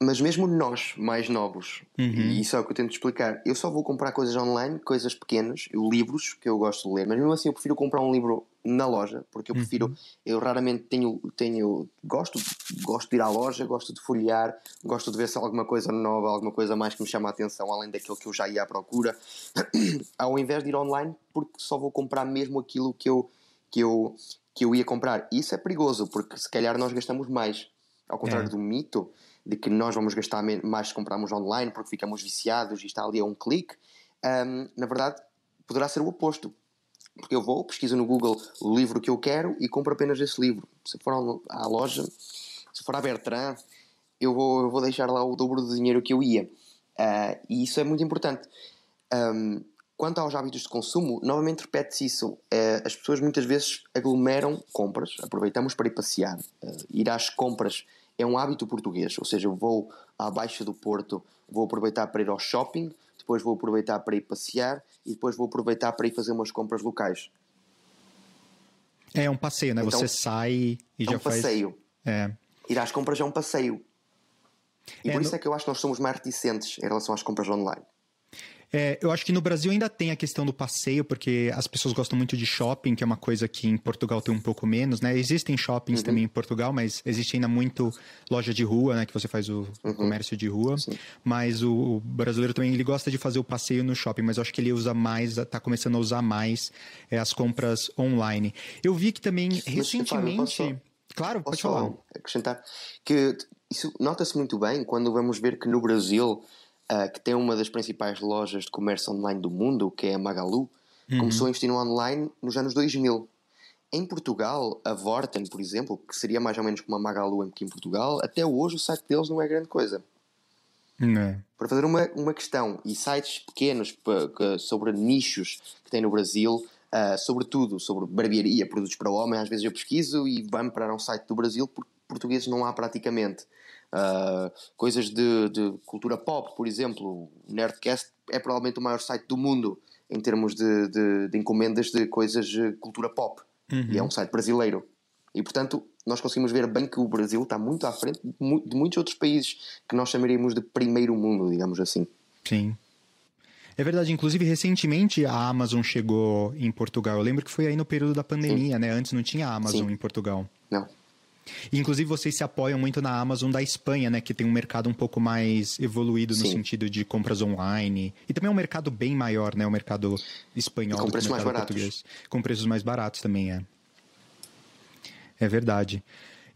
Mas mesmo nós, mais novos, uhum. e isso é o que eu tento explicar, eu só vou comprar coisas online, coisas pequenas, livros que eu gosto de ler, mas mesmo assim eu prefiro comprar um livro na loja, porque eu prefiro, uhum. eu raramente tenho, tenho gosto, gosto de ir à loja, gosto de folhear, gosto de ver se há alguma coisa nova, alguma coisa mais que me chama a atenção, além daquilo que eu já ia à procura, <clears throat> ao invés de ir online, porque só vou comprar mesmo aquilo que eu, que eu, que eu ia comprar. E isso é perigoso, porque se calhar nós gastamos mais. Ao contrário é. do mito, de que nós vamos gastar mais se comprarmos online porque ficamos viciados e está ali a um clique, um, na verdade poderá ser o oposto. Porque eu vou, pesquiso no Google o livro que eu quero e compro apenas esse livro. Se for à loja, se for à Bertrand, eu vou, eu vou deixar lá o dobro do dinheiro que eu ia. Uh, e isso é muito importante. Um, quanto aos hábitos de consumo, novamente repete-se isso. Uh, as pessoas muitas vezes aglomeram compras, aproveitamos para ir passear, uh, ir às compras é um hábito português, ou seja, eu vou à Baixa do Porto, vou aproveitar para ir ao shopping, depois vou aproveitar para ir passear e depois vou aproveitar para ir fazer umas compras locais. É um passeio, né? Então, Você sai e é já um faz... passeio. É. Ir às compras é um passeio. E é, por isso no... é que eu acho que nós somos mais reticentes em relação às compras online. É, eu acho que no Brasil ainda tem a questão do passeio, porque as pessoas gostam muito de shopping, que é uma coisa que em Portugal tem um pouco menos, né? Existem shoppings uhum. também em Portugal, mas existe ainda muito loja de rua, né? Que você faz o uhum. comércio de rua. Sim. Mas o, brasileiro também ele gosta de fazer o passeio no shopping, mas eu acho que ele usa mais, tá começando a usar mais é, as compras online. Eu vi que também mas, recentemente. Claro, claro pode falar. Acrescentar que isso nota-se muito bem quando vamos ver que no Brasil uh, que tem uma das principais lojas de comércio online do mundo, que é a Magalu, uhum. começou a investir no online nos anos 2000. Em Portugal, a Vorten, por exemplo, que seria mais ou menos como a Magalu aqui em Portugal, até hoje o site deles não é grande coisa. Não. É. Para fazer uma, uma questão, e sites pequenos sobre nichos que tem no Brasil, uh, sobretudo sobre barbearia, produtos para homem, às vezes eu pesquiso e vai-me para um site do Brasil porque portugueses não há praticamente. Uh, coisas de, de, cultura pop, por exemplo, o Nerdcast é provavelmente o maior site do mundo em termos de, de, de encomendas de coisas de cultura pop. Uhum. E é um site brasileiro. E portanto, nós conseguimos ver bem que o Brasil está muito à frente de muitos outros países que nós chamaríamos de primeiro mundo, digamos assim. Sim. É verdade, inclusive recentemente a Amazon chegou em Portugal. Eu lembro que foi aí no período da pandemia, Sim. né? Antes não tinha Amazon Sim. em Portugal. Não. Inclusive, vocês se apoiam muito na Amazon da Espanha, né? Que tem um mercado um pouco mais evoluído no sentido de compras online. E também é um mercado bem maior, né? O mercado espanhol com do preços mais baratos. português. Com preços mais baratos também, é. É verdade.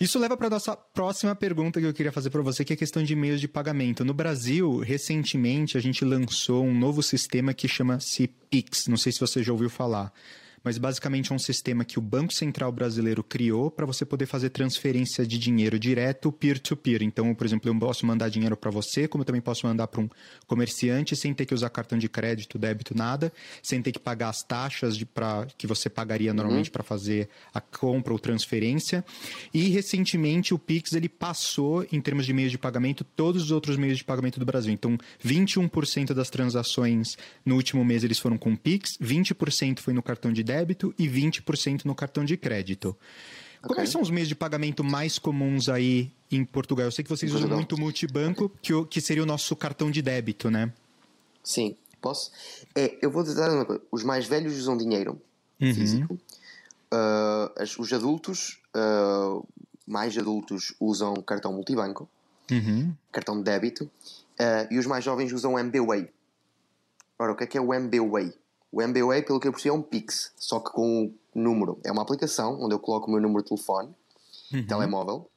Isso leva para a nossa próxima pergunta que eu queria fazer para você, que é a questão de meios de pagamento. No Brasil, recentemente, a gente lançou um novo sistema que chama-se Pix. Não sei se você já ouviu falar mas basicamente é um sistema que o Banco Central Brasileiro criou para você poder fazer transferência de dinheiro direto peer-to-peer. -peer. Então, por exemplo, eu posso mandar dinheiro para você, como eu também posso mandar para um comerciante sem ter que usar cartão de crédito, débito, nada, sem ter que pagar as taxas de, pra, que você pagaria normalmente uhum. para fazer a compra ou transferência. E recentemente o Pix ele passou, em termos de meios de pagamento, todos os outros meios de pagamento do Brasil. Então, 21% das transações no último mês eles foram com Pix, 20% foi no cartão de débito e 20% no cartão de crédito. Okay. Quais são os meios de pagamento mais comuns aí em Portugal? Eu sei que vocês usam muito multibanco, okay. que, que seria o nosso cartão de débito, né? Sim, posso? É, eu vou dizer uma coisa. Os mais velhos usam dinheiro uhum. físico. Uh, os adultos, uh, mais adultos, usam cartão multibanco, uhum. cartão de débito. Uh, e os mais jovens usam MBWay. Ora, o que é que é o MBWay? O MBWay, pelo que eu percebi, é um Pix, só que com o número. É uma aplicação onde eu coloco o meu número de telefone, uhum. telemóvel.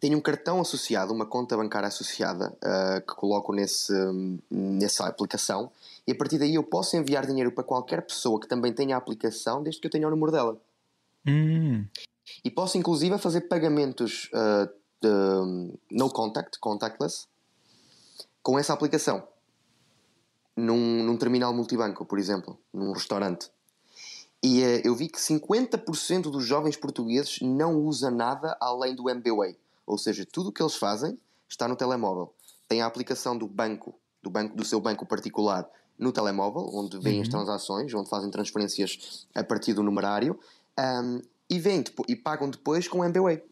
Tenho um cartão associado, uma conta bancária associada, uh, que coloco nesse, nessa aplicação. E a partir daí eu posso enviar dinheiro para qualquer pessoa que também tenha a aplicação, desde que eu tenha o número dela. Hum. E posso, inclusive, fazer pagamentos uh, de, no contact, contactless, com essa aplicação num, num terminal multibanco, por exemplo, num restaurante. E uh, eu vi que 50% dos jovens portugueses não usa nada além do MBWay. Ou seja, tudo o que eles fazem está no telemóvel. Tem a aplicação do banco, do banco do seu banco particular no telemóvel, onde vêm uhum. as transações, onde fazem transferências a partir do numerário, um, e, vêm, e pagam depois com o MBWay.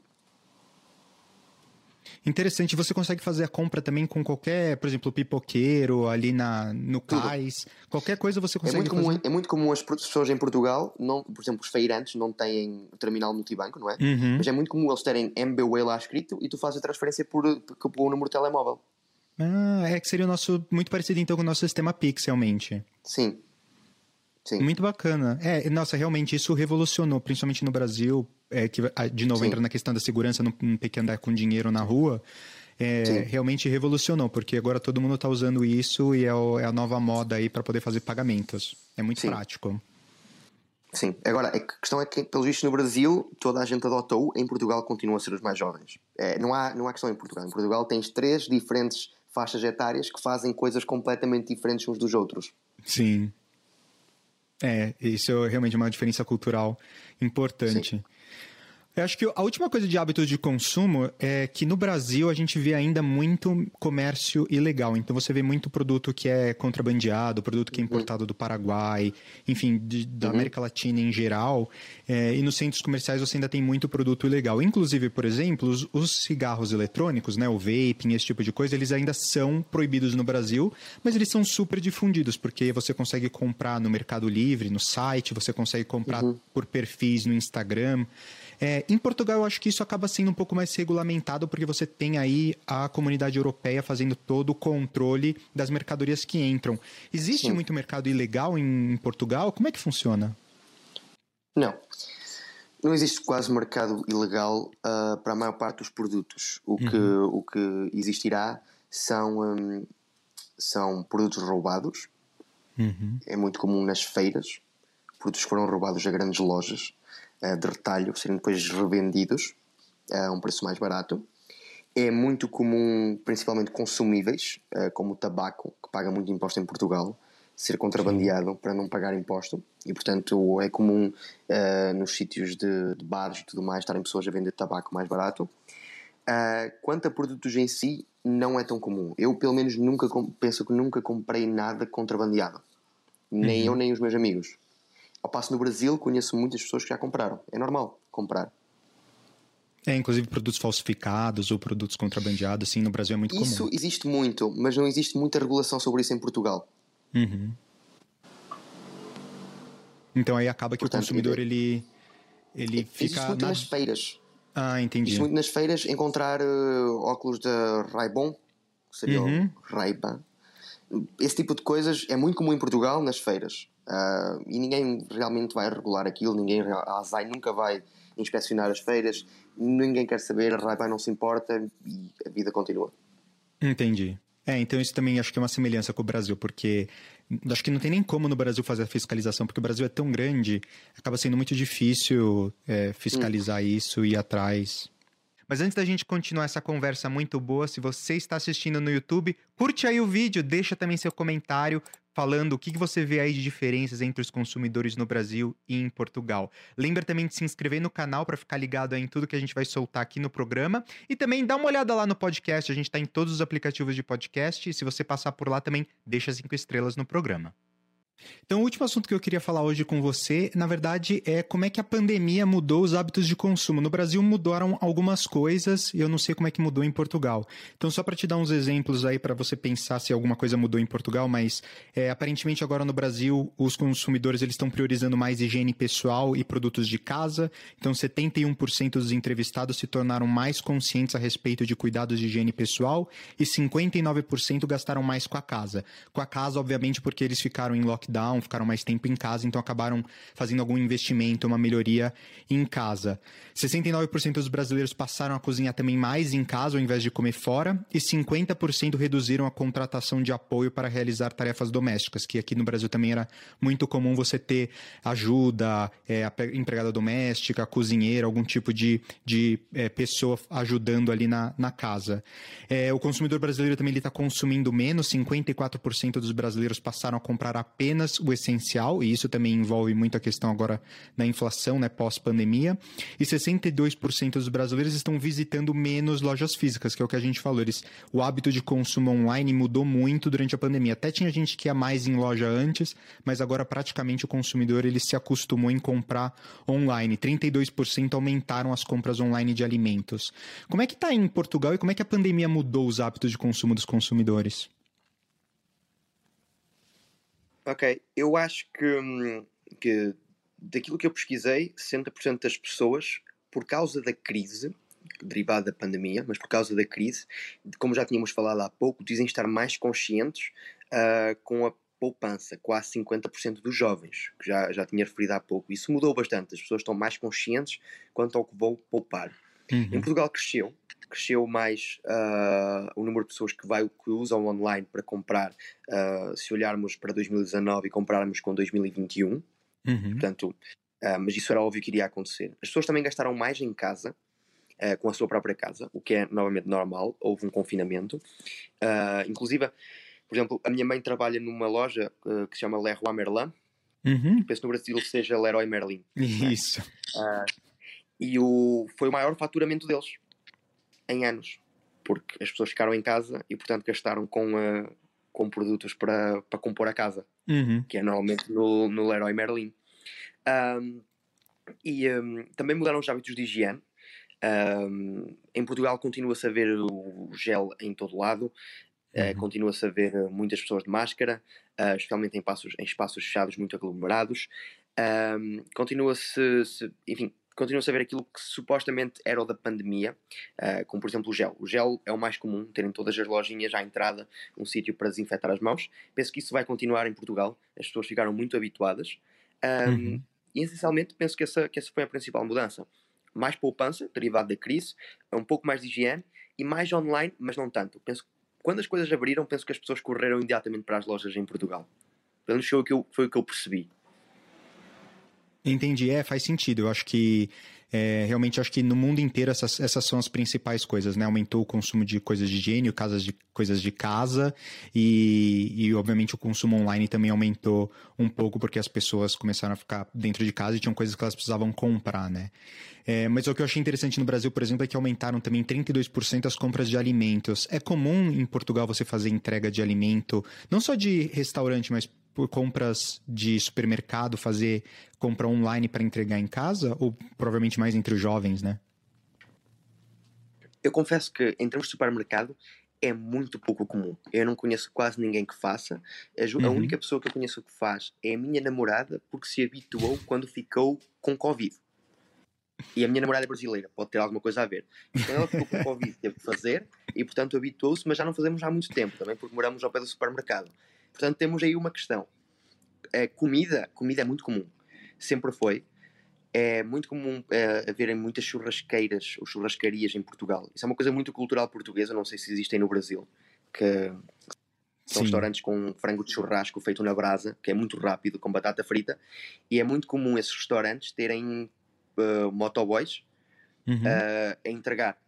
Interessante, você consegue fazer a compra também com qualquer, por exemplo, pipoqueiro ali na, no cais, qualquer coisa você consegue é muito fazer. Comum, é muito comum as pessoas em Portugal, não, por exemplo, os feirantes não têm terminal multibanco, não é? Uhum. Mas é muito comum eles terem MBWay lá escrito e tu fazes a transferência por, por, por número de telemóvel. Ah, é que seria o nosso, muito parecido então com o nosso sistema Pix, realmente. Sim. Sim. Muito bacana. É, nossa, realmente isso revolucionou, principalmente no Brasil, é, que de novo Sim. entra na questão da segurança, não, não ter que andar com dinheiro na rua. É, realmente revolucionou, porque agora todo mundo está usando isso e é, o, é, a nova moda aí para poder fazer pagamentos. É muito Sim. prático. Sim, agora a questão é que, pelo visto, no Brasil toda a gente adotou, em Portugal continuam a ser os mais jovens. É, não, há, não há questão em Portugal. Em Portugal tens três diferentes faixas etárias que fazem coisas completamente diferentes uns dos outros. Sim. É, isso é realmente uma diferença cultural importante. Sim. Eu acho que a última coisa de hábitos de consumo é que no Brasil a gente vê ainda muito comércio ilegal. Então você vê muito produto que é contrabandeado, produto que é uhum. importado do Paraguai, enfim, de, da uhum. América Latina em geral. É, e nos centros comerciais você ainda tem muito produto ilegal. Inclusive, por exemplo, os, os, cigarros eletrônicos, né, o vaping, esse tipo de coisa, eles ainda são proibidos no Brasil, mas eles são super difundidos, porque você consegue comprar no Mercado Livre, no site, você consegue comprar uhum. por perfis no Instagram. É, em Portugal, eu acho que isso acaba sendo um pouco mais regulamentado, porque você tem aí a comunidade europeia fazendo todo o controle das mercadorias que entram. Existe Sim. muito mercado ilegal em, em Portugal? Como é que funciona? Não. Não existe quase mercado ilegal uh, para a maior parte dos produtos. O que, uhum. o que existirá são, um, são produtos roubados. Uhum. É muito comum nas feiras. Produtos que foram roubados a grandes lojas. Eh, de retalho serem depois revendidos a um preço mais barato. É muito comum, principalmente consumíveis, eh, como o tabaco, que paga muito imposto em Portugal, ser contrabandeado Sim. para não pagar imposto. E, portanto, é comum nos sítios de, de, bares e tudo mais estarem pessoas a vender tabaco mais barato. Quanto a produtos em si, não é tão comum. Eu, pelo menos, nunca penso que nunca comprei nada contrabandeado. Nem uhum. eu, nem os meus amigos. Ao passo no Brasil, conheço muitas pessoas que já compraram. É normal comprar. É, inclusive produtos falsificados ou produtos contrabandeados, sim, no Brasil é muito isso comum. Isso existe muito, mas não existe muita regulação sobre isso em Portugal. Uhum. Então aí acaba que Portanto, o consumidor ele, ele fica. Existe muito na... nas feiras. Ah, entendi. Existe muito nas feiras encontrar uh, óculos da Ray-Ban, que seria uhum. o Ray-Ban. Esse tipo de coisas é muito comum em Portugal nas feiras. Uh, e ninguém realmente vai regular aquilo, ninguém, a ASAI nunca vai inspecionar as feiras, ninguém quer saber, a Rai não se importa e a vida continua. Entendi. É, então isso também acho que é uma semelhança com o Brasil, porque acho que não tem nem como no Brasil fazer a fiscalização, porque o Brasil é tão grande, acaba sendo muito difícil é, fiscalizar hum. isso e ir atrás. Mas antes da gente continuar essa conversa muito boa, se você está assistindo no YouTube, curte aí o vídeo, deixa também seu comentário, falando o que você vê aí de diferenças entre os consumidores no Brasil e em Portugal. Lembra também de se inscrever no canal para ficar ligado em tudo que a gente vai soltar aqui no programa e também dá uma olhada lá no podcast, a gente está em todos os aplicativos de podcast e se você passar por lá também deixa cinco estrelas no programa. Então, o último assunto que eu queria falar hoje com você, na verdade, é como é que a pandemia mudou os hábitos de consumo. No Brasil mudaram algumas coisas e eu não sei como é que mudou em Portugal. Então, só para te dar uns exemplos aí para você pensar se alguma coisa mudou em Portugal, mas é, aparentemente agora no Brasil os consumidores eles estão priorizando mais higiene pessoal e produtos de casa. Então, 71% dos entrevistados se tornaram mais conscientes a respeito de cuidados de higiene pessoal e 59% gastaram mais com a casa. Com a casa, obviamente, porque eles ficaram em lockdown lockdown, ficaram mais tempo em casa, então acabaram fazendo algum investimento, uma melhoria em casa. 69% dos brasileiros passaram a cozinhar também mais em casa ao invés de comer fora, e 50% reduziram a contratação de apoio para realizar tarefas domésticas, que aqui no Brasil também era muito comum você ter ajuda, é, empregada doméstica, cozinheira, algum tipo de, de é, pessoa ajudando ali na, na casa. É, o consumidor brasileiro também está consumindo menos, 54% dos brasileiros passaram a comprar apenas o essencial, e isso também envolve muito a questão agora da inflação, né, pós-pandemia, e 62% dos brasileiros estão visitando menos lojas físicas, que é o que a gente falou. Eles, o hábito de consumo online mudou muito durante a pandemia. Até tinha gente que ia mais em loja antes, mas agora praticamente o consumidor ele se acostumou em comprar online. 32% aumentaram as compras online de alimentos. Como é que está em Portugal e como é que a pandemia mudou os hábitos de consumo dos consumidores? Ok, eu acho que, hum, que daquilo que eu pesquisei, 60% das pessoas, por causa da crise, derivada da pandemia, mas por causa da crise, como já tínhamos falado há pouco, dizem estar mais conscientes uh, com a poupança, quase 50% dos jovens, que já, já tinha referido há pouco. Isso mudou bastante, as pessoas estão mais conscientes quanto ao que vão poupar. Uhum. Em Portugal cresceu, cresceu mais uh, o número de pessoas que, vai, que usam online para comprar, uh, se olharmos para 2019 e compararmos com 2021. Uhum. Portanto, uh, mas isso era óbvio que iria acontecer. As pessoas também gastaram mais em casa, com a sua própria casa, o que é novamente normal. Houve um confinamento. inclusive, por exemplo, a minha mãe trabalha numa loja que se chama Leroy Merlin. Uhum. Penso no Brasil seja Leroy Merlin. Isso. E o, foi o maior faturamento deles em anos, porque as pessoas ficaram em casa e, portanto, gastaram com, uh, com produtos para, para compor a casa, uhum. que é normalmente no, no Leroy Merlin. Um, e um, também mudaram os hábitos de higiene. Um, em Portugal continua-se a ver o gel em todo lado, uh, continua-se a ver muitas pessoas de máscara, uh, especialmente em, passos, em espaços fechados muito aglomerados. continua-se, enfim, continua-se a ver aquilo que supostamente era o da pandemia, uh, como por exemplo o gel. O gel é o mais comum, terem todas as lojinhas à entrada um sítio para desinfetar as mãos. Penso que isso vai continuar em Portugal, as pessoas ficaram muito habituadas. Um, uhum. E essencialmente penso que essa, que essa foi a principal mudança. Mais poupança, derivado da crise, um pouco mais de higiene e mais online, mas não tanto. Penso quando as coisas abriram, penso que as pessoas correram imediatamente para as lojas em Portugal. Pelo menos foi o que eu, foi o que eu percebi. Entendi, é, faz sentido. Eu acho que é, realmente acho que no mundo inteiro essas, essas são as principais coisas, né? Aumentou o consumo de coisas de higiene, casas de, coisas de casa e, e, obviamente, o consumo online também aumentou um pouco porque as pessoas começaram a ficar dentro de casa e tinham coisas que elas precisavam comprar, né? É, mas o que eu achei interessante no Brasil, por exemplo, é que aumentaram também 32% as compras de alimentos. É comum em Portugal você fazer entrega de alimento, não só de restaurante, mas por compras de supermercado, fazer compra online para entregar em casa? Ou provavelmente mais entre os jovens, né? Eu confesso que em termos de supermercado é muito pouco comum. Eu não conheço quase ninguém que faça. A, uhum. única pessoa que eu conheço que faz é a minha namorada, porque se habituou quando ficou com Covid. E a minha namorada é brasileira, pode ter alguma coisa a ver. Então ela ficou com Covid, teve que fazer, e portanto habituou-se, mas já não fazemos há muito tempo também, porque moramos ao pé do supermercado. Portanto, temos aí uma questão. A comida, comida é muito comum. Sempre foi. É muito comum é, haverem muitas churrasqueiras ou churrascarias em Portugal. Isso é uma coisa muito cultural portuguesa, não sei se existem no Brasil. Que são Sim. restaurantes com frango de churrasco feito na brasa, que é muito rápido, com batata frita. E é muito comum esses restaurantes terem uh, motoboys uhum. uh, a entregar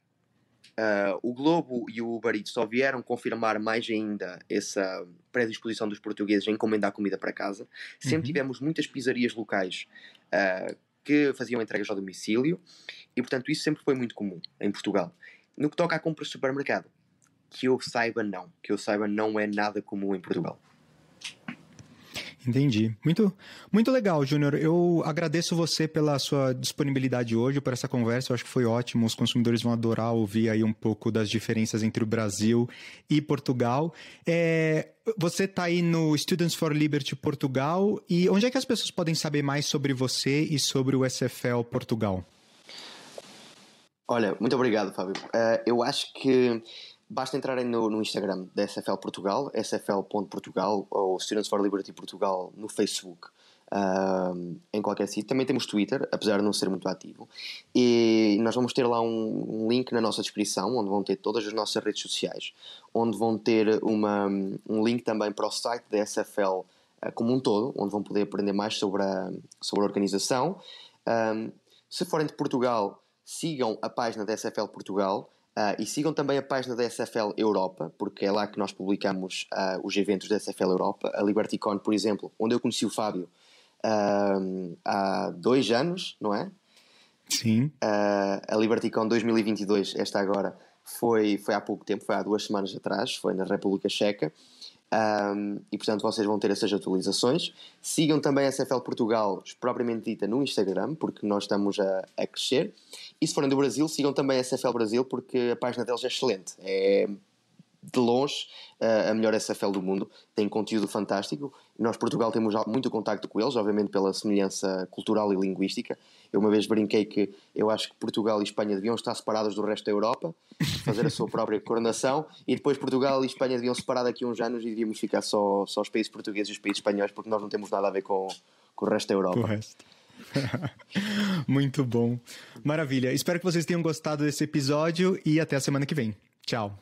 Uh, o Globo e o Uber Eats só vieram confirmar mais ainda essa predisposição dos portugueses a encomendar comida para casa. Sempre uhum. tivemos muitas pizzarias locais uh, que faziam entregas ao domicílio e, portanto, isso sempre foi muito comum em Portugal. No que toca à compra de supermercado, que eu saiba, não. Que eu saiba, não é nada comum em Portugal. Entendi. Muito, muito legal, Júnior. Eu agradeço você pela sua disponibilidade hoje, por essa conversa. Eu acho que foi ótimo. Os consumidores vão adorar ouvir aí um pouco das diferenças entre o Brasil e Portugal. É, você está aí no Students for Liberty Portugal. E onde é que as pessoas podem saber mais sobre você e sobre o SFL Portugal? Olha, muito obrigado, Fábio. Uh, eu acho que basta entrarem no, no Instagram da SFL Portugal, sfl.portugal ou Students for Liberty Portugal no Facebook. Uh, em qualquer sítio. Também temos Twitter, apesar de não ser muito ativo. E nós vamos ter lá um, um, link na nossa descrição, onde vão ter todas as nossas redes sociais, onde vão ter uma, um link também para o site da SFL uh, como um todo, onde vão poder aprender mais sobre a, sobre a organização. Um, se forem de Portugal, sigam a página da SFL Portugal. Uh, e sigam também a página da SFL Europa, porque é lá que nós publicamos uh, os eventos da SFL Europa. A LibertyCon, por exemplo, onde eu conheci o Fábio uh, há dois anos, não é? Sim. a LibertyCon 2022, esta agora, foi, foi há pouco tempo, foi há duas semanas atrás, foi na República Checa. Um, e portanto vocês vão ter essas atualizações. Sigam também a SFL Portugal, propriamente dita, no Instagram, porque nós estamos a, a crescer. E se forem do Brasil, sigam também a SFL Brasil, porque a página deles é excelente. É de longe a melhor SFL do mundo, tem conteúdo fantástico. Nós, Portugal, temos muito contacto com eles, obviamente pela semelhança cultural e linguística. Eu uma vez brinquei que eu acho que Portugal e Espanha deviam estar separados do resto da Europa, fazer a sua própria coronação, e depois Portugal e Espanha deviam separar daqui a uns anos e devíamos ficar só, só os países portugueses e os países espanhóis, porque nós não temos nada a ver com, com o resto da Europa. <laughs> Muito bom. Maravilha. Espero que vocês tenham gostado desse episódio e até a semana que vem. Tchau.